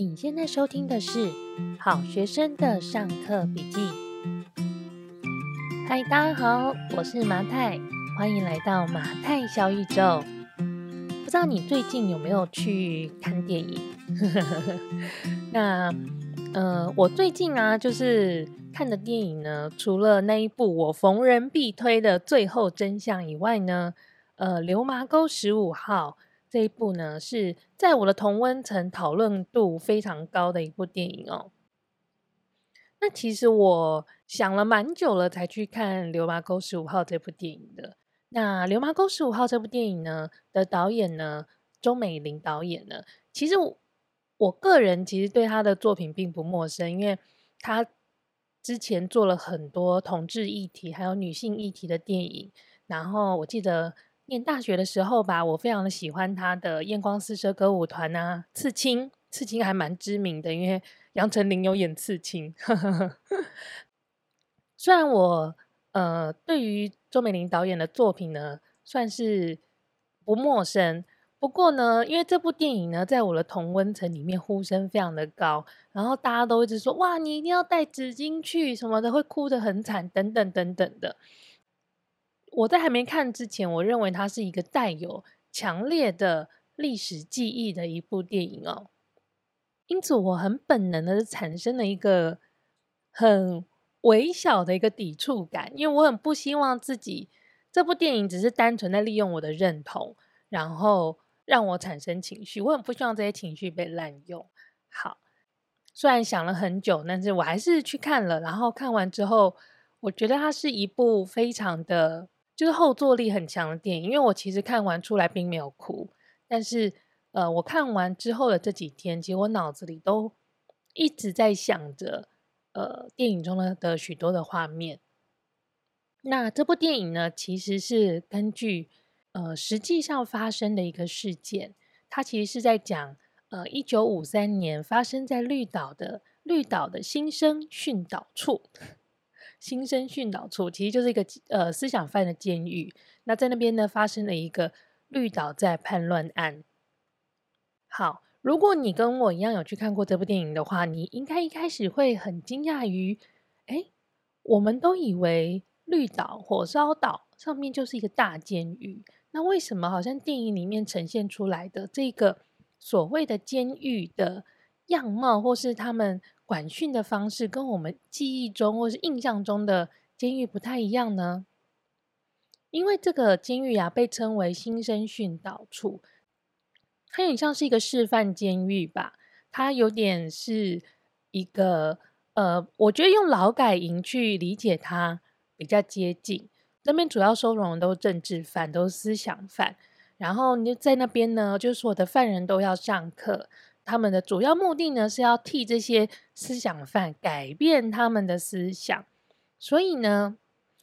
你现在收听的是好学生的上课笔记。嗨，大家好，我是麻太，欢迎来到麻太小宇宙。不知道你最近有没有去看电影？那，呃，我最近啊，就是看的电影呢，除了那一部我逢人必推的《最后真相》以外呢，呃，《流麻沟十五号》。这一部呢，是在我的同温层讨论度非常高的一部电影哦。那其实我想了蛮久了，才去看《流麻沟十五号》这部电影的。那《流麻沟十五号》这部电影呢的导演呢，钟美玲导演呢，其实我，我个人其实对他的作品并不陌生，因为他之前做了很多同志议题还有女性议题的电影。然后我记得。念大学的时候吧，我非常的喜欢他的艳光四射歌舞团啊，刺青，刺青还蛮知名的，因为杨丞琳有演刺青。虽然我呃对于周美玲导演的作品呢算是不陌生，不过呢，因为这部电影呢在我的同温层里面呼声非常的高，然后大家都一直说哇，你一定要带纸巾去什么的，会哭得很惨，等等等等的。我在还没看之前，我认为它是一个带有强烈的历史记忆的一部电影哦，因此我很本能的产生了一个很微小的一个抵触感，因为我很不希望自己这部电影只是单纯的利用我的认同，然后让我产生情绪，我很不希望这些情绪被滥用。好，虽然想了很久，但是我还是去看了，然后看完之后，我觉得它是一部非常的。就是后坐力很强的电影，因为我其实看完出来并没有哭，但是呃，我看完之后的这几天，其实我脑子里都一直在想着呃电影中的的许多的画面。那这部电影呢，其实是根据呃实际上发生的一个事件，它其实是在讲呃一九五三年发生在绿岛的绿岛的新生训导处。新生训导处其实就是一个呃思想犯的监狱。那在那边呢，发生了一个绿岛在叛乱案。好，如果你跟我一样有去看过这部电影的话，你应该一开始会很惊讶于，哎，我们都以为绿岛火烧岛上面就是一个大监狱，那为什么好像电影里面呈现出来的这个所谓的监狱的样貌，或是他们？管训的方式跟我们记忆中或是印象中的监狱不太一样呢？因为这个监狱啊，被称为新生训导处，它有点像是一个示范监狱吧。它有点是一个呃，我觉得用劳改营去理解它比较接近。那边主要收容的都是政治犯，都是思想犯。然后你就在那边呢，就是我的犯人都要上课。他们的主要目的呢，是要替这些思想犯改变他们的思想。所以呢，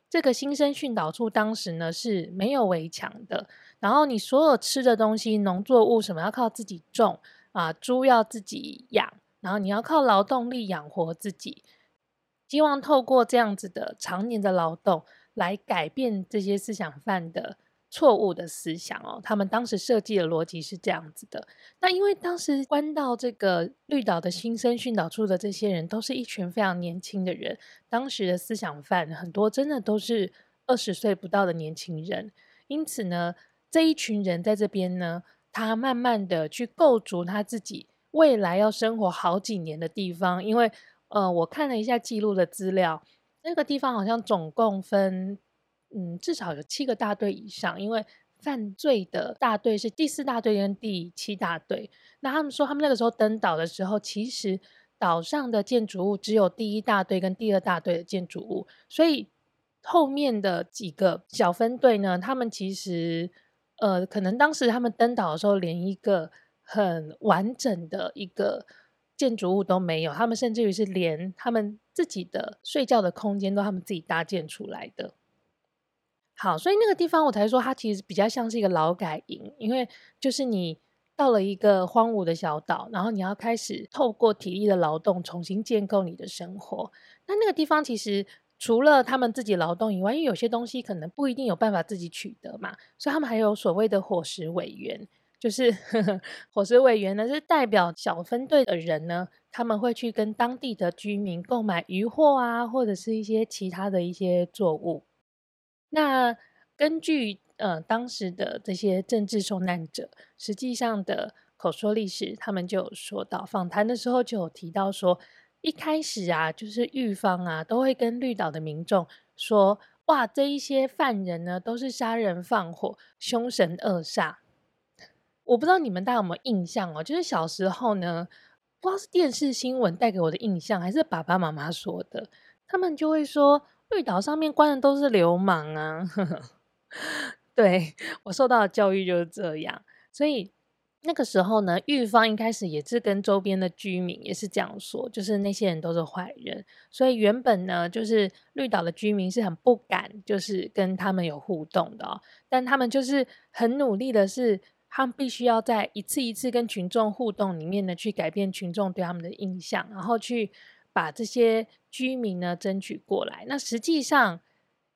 这个新生训导处当时呢是没有围墙的。然后你所有吃的东西、农作物什么要靠自己种啊，猪要自己养，然后你要靠劳动力养活自己。希望透过这样子的常年的劳动来改变这些思想犯的。错误的思想哦，他们当时设计的逻辑是这样子的。那因为当时关到这个绿岛的新生训导处的这些人，都是一群非常年轻的人。当时的思想犯很多，真的都是二十岁不到的年轻人。因此呢，这一群人在这边呢，他慢慢的去构筑他自己未来要生活好几年的地方。因为呃，我看了一下记录的资料，那个地方好像总共分。嗯，至少有七个大队以上，因为犯罪的大队是第四大队跟第七大队。那他们说，他们那个时候登岛的时候，其实岛上的建筑物只有第一大队跟第二大队的建筑物，所以后面的几个小分队呢，他们其实呃，可能当时他们登岛的时候，连一个很完整的一个建筑物都没有，他们甚至于是连他们自己的睡觉的空间都他们自己搭建出来的。好，所以那个地方我才说，它其实比较像是一个劳改营，因为就是你到了一个荒芜的小岛，然后你要开始透过体力的劳动重新建构你的生活。那那个地方其实除了他们自己劳动以外，因为有些东西可能不一定有办法自己取得嘛，所以他们还有所谓的伙食委员，就是 伙食委员呢，是代表小分队的人呢，他们会去跟当地的居民购买鱼货啊，或者是一些其他的一些作物。那根据呃当时的这些政治受难者，实际上的口说历史，他们就有说到，访谈的时候就有提到说，一开始啊，就是狱方啊，都会跟绿岛的民众说，哇，这一些犯人呢，都是杀人放火、凶神恶煞。我不知道你们大家有没有印象哦，就是小时候呢。不知道是电视新闻带给我的印象，还是爸爸妈妈说的，他们就会说绿岛上面关的都是流氓啊。对，我受到的教育就是这样，所以那个时候呢，狱方一开始也是跟周边的居民也是这样说，就是那些人都是坏人。所以原本呢，就是绿岛的居民是很不敢，就是跟他们有互动的，但他们就是很努力的是。他们必须要在一次一次跟群众互动里面呢，去改变群众对他们的印象，然后去把这些居民呢争取过来。那实际上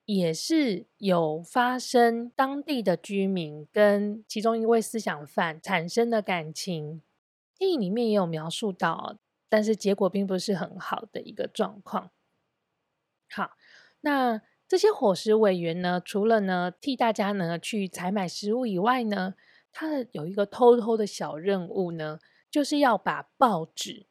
也是有发生当地的居民跟其中一位思想犯产生的感情，电影里面也有描述到，但是结果并不是很好的一个状况。好，那这些伙食委员呢，除了呢替大家呢去采买食物以外呢，他有一个偷偷的小任务呢，就是要把报纸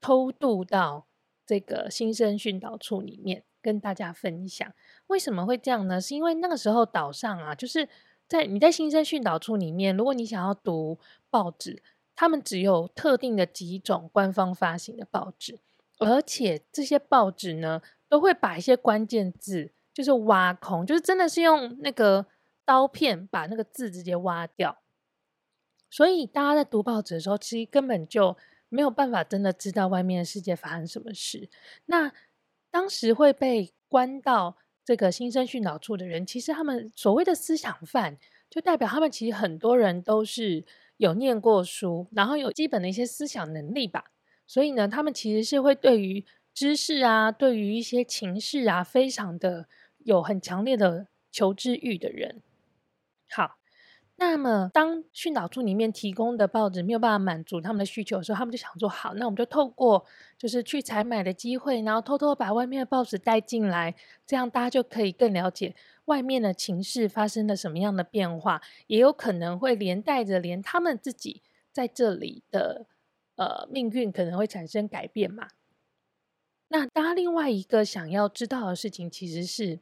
偷渡到这个新生训导处里面，跟大家分享。为什么会这样呢？是因为那个时候岛上啊，就是在你在新生训导处里面，如果你想要读报纸，他们只有特定的几种官方发行的报纸，而且这些报纸呢，都会把一些关键字就是挖空，就是真的是用那个刀片把那个字直接挖掉。所以大家在读报纸的时候，其实根本就没有办法真的知道外面的世界发生什么事。那当时会被关到这个新生训导处的人，其实他们所谓的思想犯，就代表他们其实很多人都是有念过书，然后有基本的一些思想能力吧。所以呢，他们其实是会对于知识啊，对于一些情势啊，非常的有很强烈的求知欲的人。好。那么，当训导处里面提供的报纸没有办法满足他们的需求的时候，他们就想说：好，那我们就透过就是去采买的机会，然后偷偷把外面的报纸带进来，这样大家就可以更了解外面的情势发生了什么样的变化，也有可能会连带着连他们自己在这里的呃命运可能会产生改变嘛。那大家另外一个想要知道的事情，其实是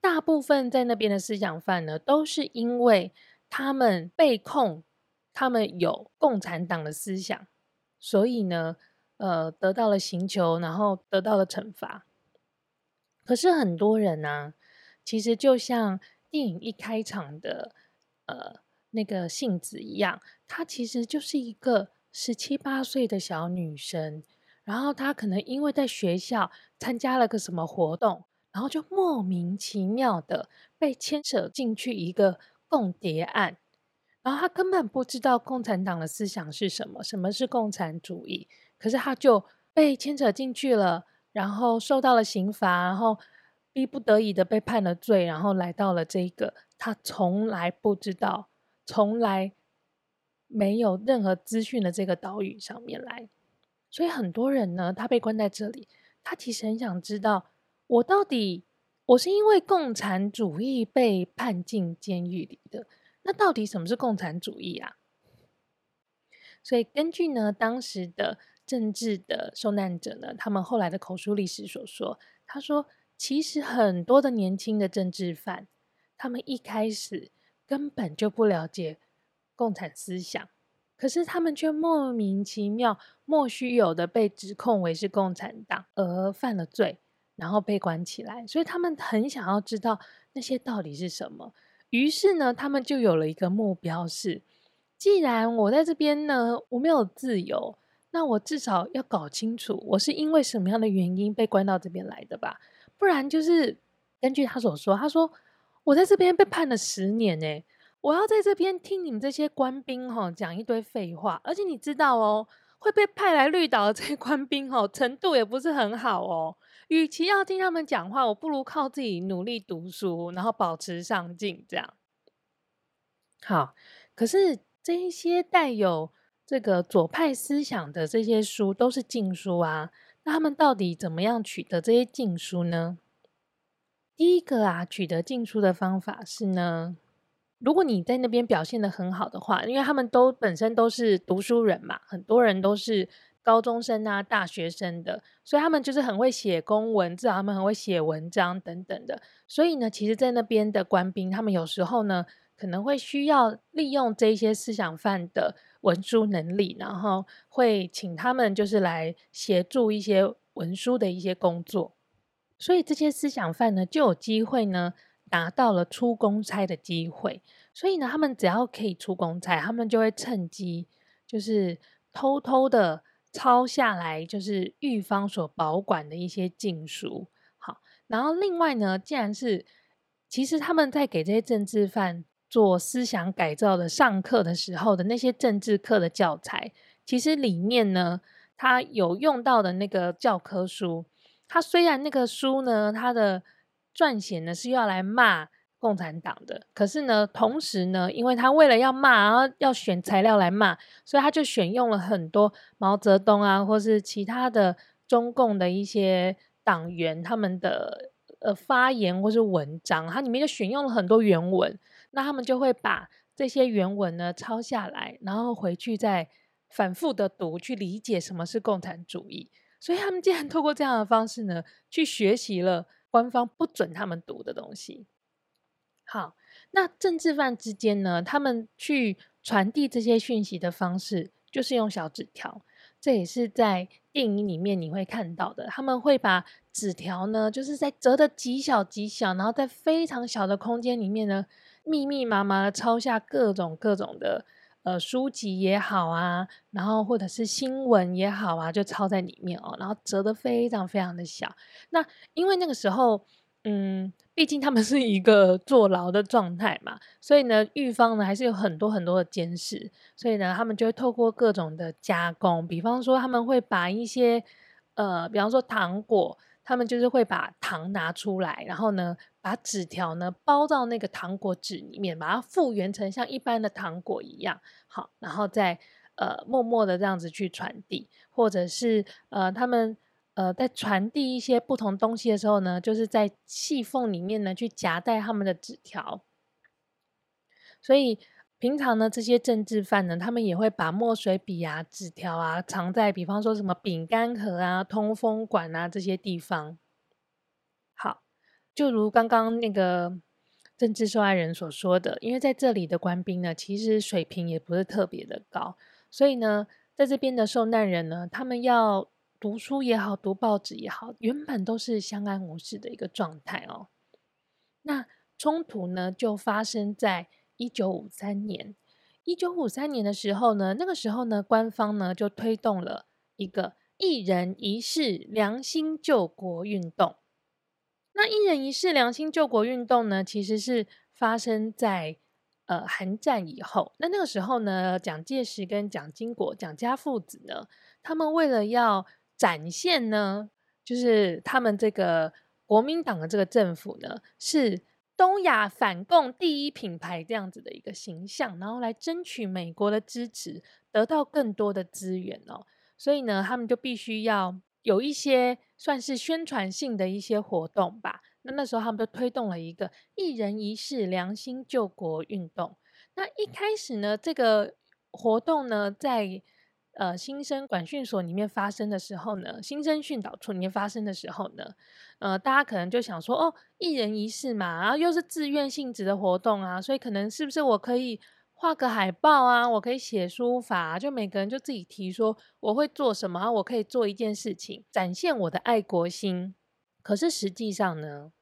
大部分在那边的思想犯呢，都是因为。他们被控，他们有共产党的思想，所以呢，呃，得到了刑求，然后得到了惩罚。可是很多人呢、其实就像电影一开场的呃那个杏子一样，她其实就是一个十七八岁的小女生，然后她可能因为在学校参加了个什么活动，然后就莫名其妙的被牵扯进去一个。共谍案，然后他根本不知道共产党的思想是什么，什么是共产主义，可是他就被牵扯进去了，然后受到了刑罚，然后逼不得已的被判了罪，然后来到了这个他从来不知道、从来没有任何资讯的这个岛屿上面来。所以很多人呢，他被关在这里，他其实很想知道，我到底。我是因为共产主义被判进监狱里的，那到底什么是共产主义啊？所以根据呢当时的政治的受难者呢，他们后来的口述历史所说，他说其实很多的年轻的政治犯，他们一开始根本就不了解共产思想，可是他们却莫名其妙、莫须有的被指控为是共产党而犯了罪。然后被关起来，所以他们很想要知道那些到底是什么。于是呢，他们就有了一个目标是：既然我在这边呢，我没有自由，那我至少要搞清楚我是因为什么样的原因被关到这边来的吧。不然就是根据他所说，他说我在这边被判了十年诶，我要在这边听你们这些官兵哈讲一堆废话，而且你知道哦，会被派来绿岛的这些官兵哈程度也不是很好哦。与其要听他们讲话，我不如靠自己努力读书，然后保持上进，这样。好，可是，这一些带有这个左派思想的这些书都是禁书啊。那他们到底怎么样取得这些禁书呢？第一个啊，取得禁书的方法是呢，如果你在那边表现得很好的话，因为他们都本身都是读书人嘛，很多人都是高中生啊、大学生的，所以他们就是很会写公文，至少他们很会写文章等等的。所以呢，其实，在那边的官兵，他们有时候呢，可能会需要利用这些思想犯的文书能力，然后会请他们就是来协助一些文书的一些工作。所以这些思想犯呢，就有机会呢。拿到了出公差的机会，所以呢，他们只要可以出公差，他们就会趁机就是偷偷的抄下来，就是狱方所保管的一些禁书。好，然后另外呢，既然是其实他们在给这些政治犯做思想改造的上课的时候的那些政治课的教材，其实里面呢，他有用到的那个教科书，他虽然那个书呢，它的撰写呢是要来骂共产党的，可是呢，同时呢，因为他为了要骂，然后要选材料来骂，所以他就选用了很多毛泽东啊，或是其他的中共的一些党员他们的呃发言或是文章，它里面就选用了很多原文，那他们就会把这些原文呢抄下来，然后回去再反复的读，去理解什么是共产主义。所以他们竟然透过这样的方式呢，去学习了。官方不准他们读的东西。好，那政治犯之间呢，他们去传递这些讯息的方式，就是用小纸条。这也是在电影里面你会看到的。他们会把纸条呢，就是在折得极小极小，然后在非常小的空间里面呢，密密麻麻的抄下各种各种的。呃，书籍也好啊，然后或者是新闻也好啊，就抄在里面哦，然后折得非常非常的小。那因为那个时候，嗯，毕竟他们是一个坐牢的状态嘛，所以呢，狱方呢还是有很多很多的监视，所以呢，他们就会透过各种的加工，比方说他们会把一些呃，比方说糖果。他们就是会把糖拿出来，然后呢，把纸条呢包到那个糖果纸里面，把它复原成像一般的糖果一样，好，然后再呃默默的这样子去传递，或者是呃他们呃在传递一些不同东西的时候呢，就是在细缝里面呢去夹带他们的纸条，所以。平常呢，这些政治犯呢，他们也会把墨水笔啊、纸条啊藏在，比方说什么饼干盒啊、通风管啊这些地方。好，就如刚刚那个政治受害人所说的，因为在这里的官兵呢，其实水平也不是特别的高，所以呢，在这边的受难人呢，他们要读书也好，读报纸也好，原本都是相安无事的一个状态哦。那冲突呢，就发生在。一九五三年，一九五三年的时候呢，那个时候呢，官方呢就推动了一个一人一室良心救国运动。那一人一室良心救国运动呢，其实是发生在呃韩战以后。那那个时候呢，蒋介石跟蒋经国蒋家父子呢，他们为了要展现呢，就是他们这个国民党的这个政府呢是。东亚反共第一品牌这样子的一个形象，然后来争取美国的支持，得到更多的资源哦。所以呢，他们就必须要有一些算是宣传性的一些活动吧。那那时候他们就推动了一个一人一事良心救国运动。那一开始呢，这个活动呢，在呃新生管训所里面发生的时候呢，新生训导处里面发生的时候呢。呃，大家可能就想说，哦，一人一事嘛，然后又是自愿性质的活动啊，所以可能是不是我可以画个海报啊，我可以写书法，就每个人就自己提说我会做什么，我可以做一件事情，展现我的爱国心。可是实际上呢，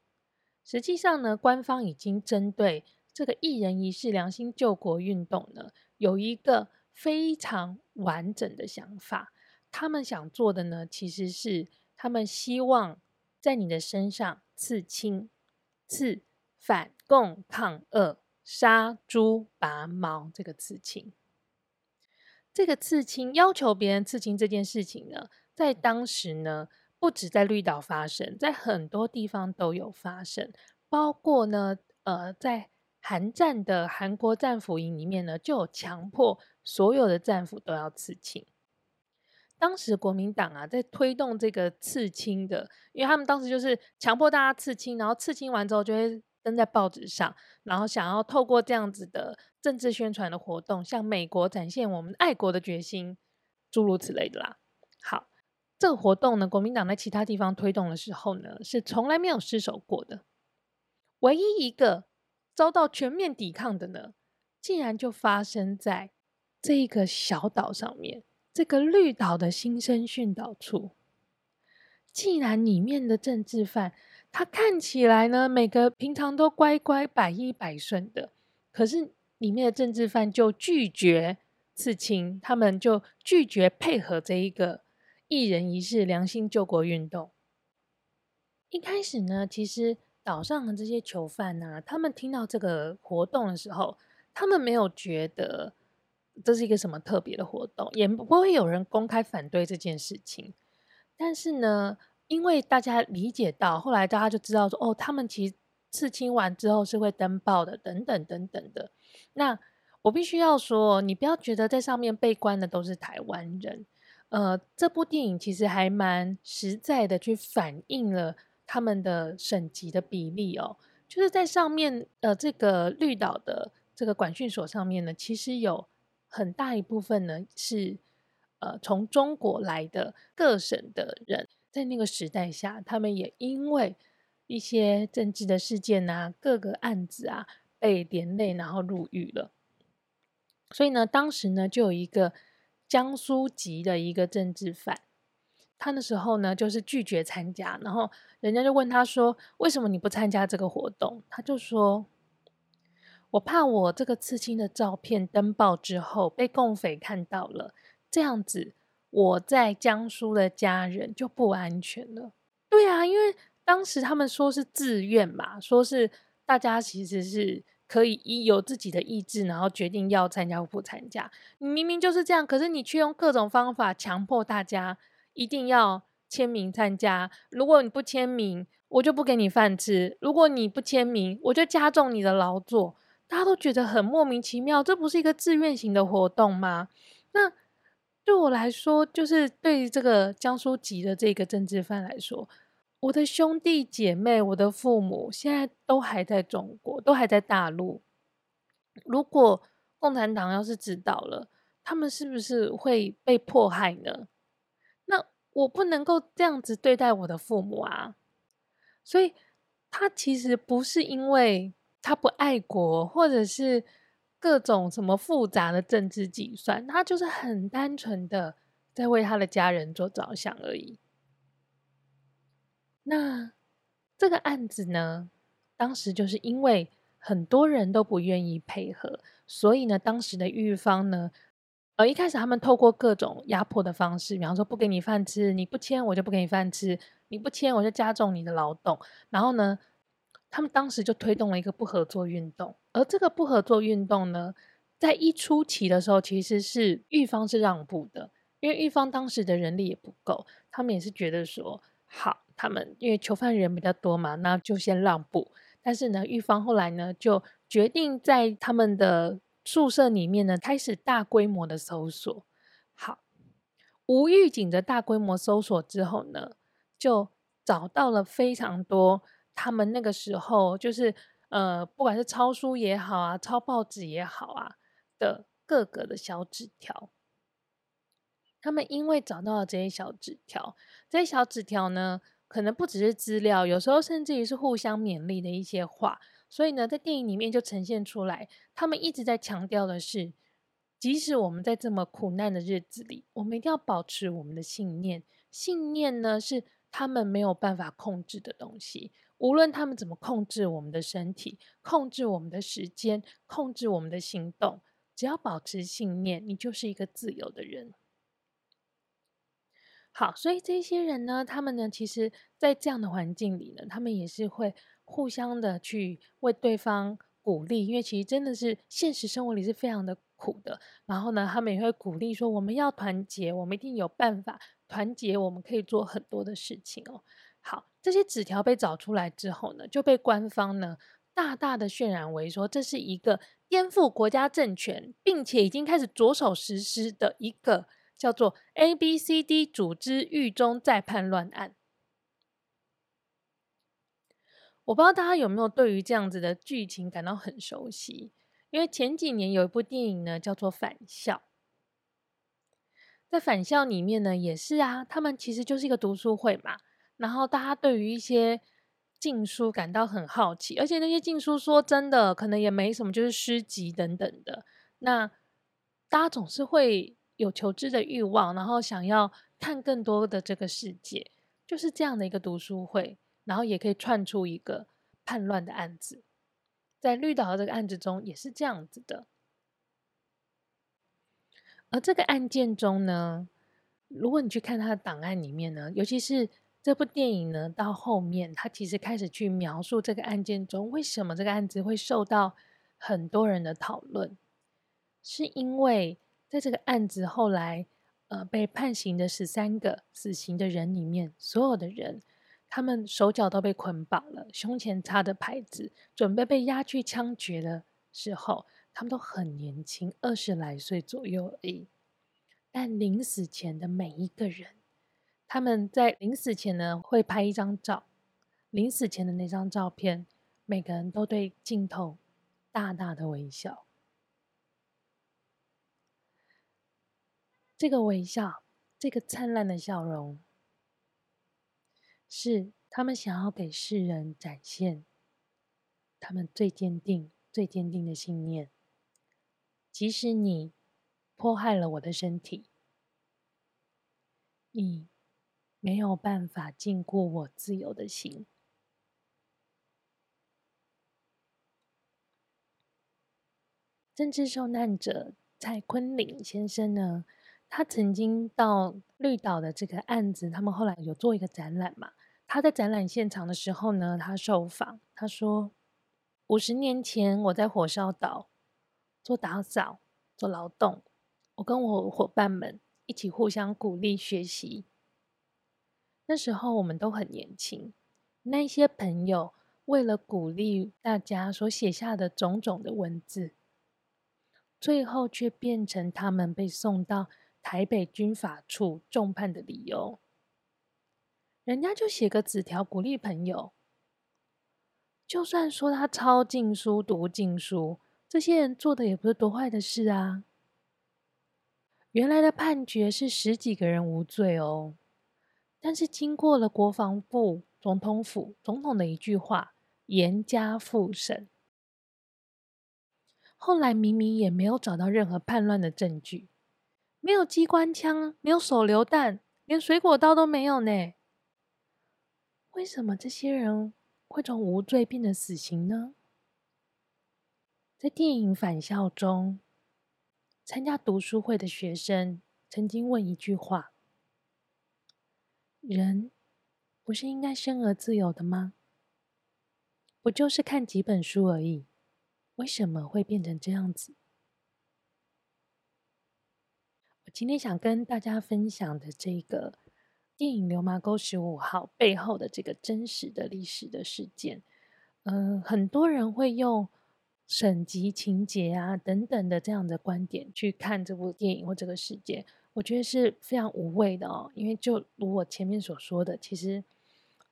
实际上呢，官方已经针对这个一人一事良心救国运动呢，有一个非常完整的想法。他们想做的呢，其实是他们希望。在你的身上刺青，刺反共抗恶杀猪拔毛这个刺青。这个刺青要求别人刺青这件事情呢，在当时呢，不止在绿岛发生，在很多地方都有发生，包括呢，呃，在韩战的韩国战俘营里面呢，就有强迫所有的战俘都要刺青。当时国民党啊，在推动这个刺青的，因为他们当时就是强迫大家刺青，然后刺青完之后就会登在报纸上，然后想要透过这样子的政治宣传的活动，向美国展现我们爱国的决心，诸如此类的啦。好，这个活动呢，国民党在其他地方推动的时候呢，是从来没有失手过的。唯一一个遭到全面抵抗的呢，竟然就发生在这一个小岛上面。这个绿岛的新生训导处，既然里面的政治犯，他看起来呢，每个平常都乖乖、百依百顺的，可是里面的政治犯就拒绝刺青，他们就拒绝配合这一个一人一事良心救国运动。一开始呢，其实岛上的这些囚犯呢、他们听到这个活动的时候，他们没有觉得。这是一个什么特别的活动，也不会有人公开反对这件事情。但是呢，因为大家理解到，后来大家就知道说，哦，他们其实刺青完之后是会登报的，等等等等的。那我必须要说，你不要觉得在上面被关的都是台湾人。呃，这部电影其实还蛮实在的，去反映了他们的省级的比例哦。就是在上面，呃，这个绿岛的这个管训所上面呢，其实有。很大一部分呢是，呃，从中国来的各省的人，在那个时代下，他们也因为一些政治的事件啊，各个案子啊，被连累，然后入狱了。所以呢，当时呢，就有一个江苏籍的一个政治犯，他那时候呢，就是拒绝参加，然后人家就问他说：“为什么你不参加这个活动？”他就说。我怕我这个刺青的照片登报之后被共匪看到了，这样子我在江苏的家人就不安全了。对啊，因为当时他们说是自愿嘛，说是大家其实是可以依有自己的意志，然后决定要参加或不参加。你明明就是这样，可是你却用各种方法强迫大家一定要签名参加。如果你不签名，我就不给你饭吃；如果你不签名，我就加重你的劳作。大家都觉得很莫名其妙，这不是一个自愿型的活动吗？那对我来说，就是对于这个江苏籍的这个政治犯来说，我的兄弟姐妹、我的父母现在都还在中国，都还在大陆。如果共产党要是知道了，他们是不是会被迫害呢？我不能够这样子对待我的父母啊！所以，他其实不是因为。他不爱国，或者是各种什么复杂的政治计算，他就是很单纯的在为他的家人做着想而已。那这个案子呢，当时就是因为很多人都不愿意配合，所以呢，当时的狱方呢，呃，一开始他们透过各种压迫的方式，比方说不给你饭吃，你不签我就不给你饭吃，你不签我就加重你的劳动，然后呢，他们当时就推动了一个不合作运动，而这个不合作运动呢，在一初期的时候，其实是狱方是让步的，因为狱方当时的人力也不够，他们也是觉得说，好，他们因为囚犯人比较多嘛，那就先让步。但是呢，狱方后来呢，就决定在他们的宿舍里面呢，开始大规模的搜索。好，无预警的大规模搜索之后呢，就找到了非常多。他们那个时候就是，呃，不管是抄书也好啊，抄报纸也好啊的各个的小纸条。他们因为找到了这些小纸条，这些小纸条呢，可能不只是资料，有时候甚至于是互相勉励的一些话。所以呢，在电影里面就呈现出来，他们一直在强调的是，即使我们在这么苦难的日子里，我们一定要保持我们的信念。信念呢，是他们没有办法控制的东西。无论他们怎么控制我们的身体，控制我们的时间，控制我们的行动，只要保持信念，你就是一个自由的人。好，所以这些人呢，他们呢，其实，在这样的环境里呢，他们也是会互相的去为对方鼓励，因为其实真的是现实生活里是非常的苦的。然后呢，他们也会鼓励说，我们要团结，我们一定有办法团结，我们可以做很多的事情哦。好，这些纸条被找出来之后呢，就被官方呢大大的渲染为说这是一个颠覆国家政权，并且已经开始着手实施的一个叫做 ABCD 组织狱中再叛乱案。我不知道大家有没有对于这样子的剧情感到很熟悉？因为前几年有一部电影呢，叫做《返校》。在《返校》里面呢，也是啊，他们其实就是一个读书会嘛。然后大家对于一些禁书感到很好奇，而且那些禁书说真的，可能也没什么，就是诗集等等的。那大家总是会有求知的欲望，然后想要看更多的这个世界，就是这样的一个读书会。然后也可以串出一个叛乱的案子，在绿岛的这个案子中也是这样子的。而这个案件中呢，如果你去看他的档案里面呢，尤其是这部电影呢，到后面他其实开始去描述这个案件中为什么这个案子会受到很多人的讨论，是因为在这个案子后来呃被判刑的十三个死刑的人里面，所有的人。他们手脚都被捆绑了，胸前插的牌子，准备被押去枪决的时候，他们都很年轻，二十来岁左右而已。但临死前的每一个人，他们在临死前呢会拍一张照，临死前的那张照片，每个人都对镜头大大的微笑。这个微笑，这个灿烂的笑容。是他们想要给世人展现他们最坚定、最坚定的信念。即使你迫害了我的身体，你没有办法禁锢我自由的心。政治受难者蔡坤岭先生呢，他曾经到绿岛的这个案子，他们后来有做一个展览嘛。他在展览现场的时候呢，他受访，他说：“五十年前我在火烧岛做打扫、做劳动，我跟我伙伴们一起互相鼓励学习。那时候我们都很年轻，那些朋友为了鼓励大家所写下的种种的文字，最后却变成他们被送到台北军法处重判的理由。”人家就写个纸条鼓励朋友，就算说他抄禁书、读禁书，这些人做的也不是多坏的事啊。原来的判决是十几个人无罪哦，但是经过了国防部、总统府、总统的一句话，严加复审，后来明明也没有找到任何叛乱的证据，没有机关枪，没有手榴弹，连水果刀都没有呢。为什么这些人会从无罪变成死刑呢？在电影《返校》中，参加读书会的学生曾经问一句话：“人不是应该生而自由的吗？不就是看几本书而已，为什么会变成这样子？”我今天想跟大家分享的这个。电影《流麻沟十五号》背后的这个真实的历史的事件，嗯、很多人会用省级情节啊等等的这样的观点去看这部电影或这个事件，我觉得是非常无谓的哦。因为就如我前面所说的，其实，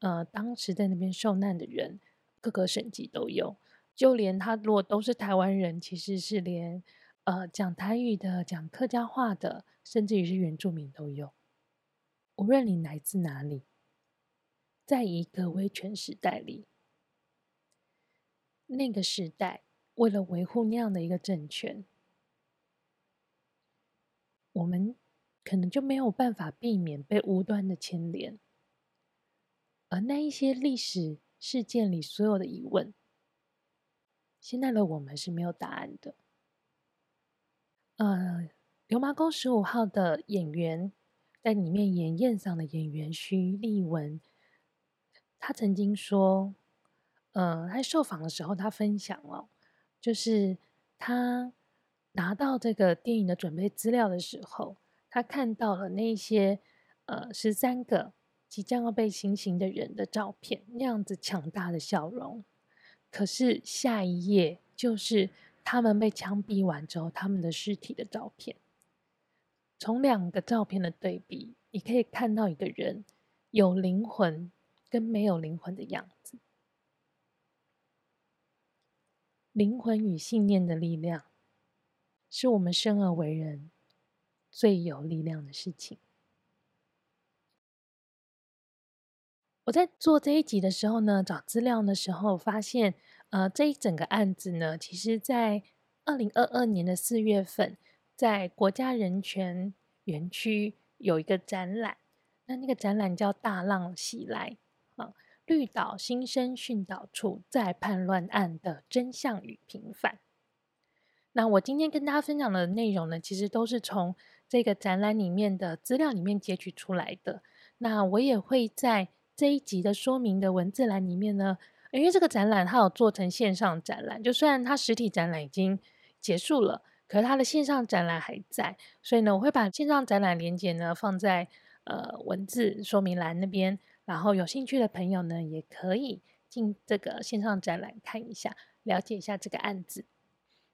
呃，当时在那边受难的人，各个省级都有，就连他如果都是台湾人，其实是连呃讲台语的、讲客家话的，甚至于是原住民都有。无论你来自哪里，在一个威权时代里，那个时代为了维护那样的一个政权，我们可能就没有办法避免被无端的牵连，而那一些历史事件里所有的疑问，现在的我们是没有答案的。呃，流麻沟十五号的演员。在里面演宴上的演员徐立文，他曾经说，呃，他受访的时候，他分享了，就是他拿到这个电影的准备资料的时候，他看到了那些呃十三个即将要被行刑的人的照片，那样子强大的笑容，可是下一页就是他们被枪毙完之后，他们的尸体的照片。从两个照片的对比，你可以看到一个人有灵魂跟没有灵魂的样子。灵魂与信念的力量，是我们生而为人最有力量的事情。我在做这一集的时候呢，找资料的时候发现，呃，这一整个案子呢，其实在二零二二年的四月份，在国家人权园区有一个展览，那那个展览叫《大浪袭来》啊，绿岛新生训导处在叛乱案的真相与平反。那我今天跟大家分享的内容呢，其实都是从这个展览里面的资料里面截取出来的。那我也会在。这一集的说明的文字栏里面呢，因为这个展览它有做成线上展览，就虽然它实体展览已经结束了，可是它的线上展览还在，所以呢，我会把线上展览链接呢放在呃文字说明栏那边，然后有兴趣的朋友呢也可以进这个线上展览看一下，了解一下这个案子。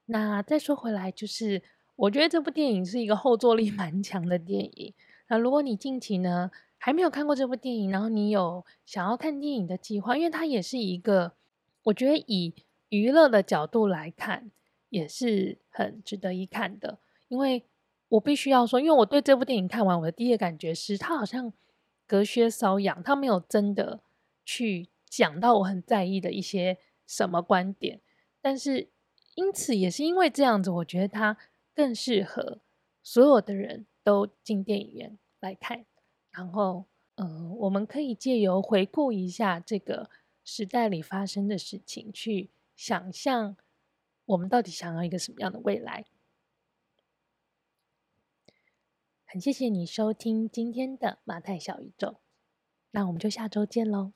那再说回来，就是我觉得这部电影是一个后坐力 蛮强的电影。那如果你近期呢，还没有看过这部电影，然后你有想要看电影的计划，因为它也是一个，我觉得以娱乐的角度来看，也是很值得一看的。因为我必须要说，因为我对这部电影看完，我的第一个感觉是，它好像隔靴搔痒，它没有真的去讲到我很在意的一些什么观点。但是因此也是因为这样子，我觉得它更适合所有的人都进电影院来看。然后，嗯、呃，我们可以借由回顾一下这个时代里发生的事情，去想象我们到底想要一个什么样的未来。很谢谢你收听今天的马太小宇宙，那我们就下周见喽。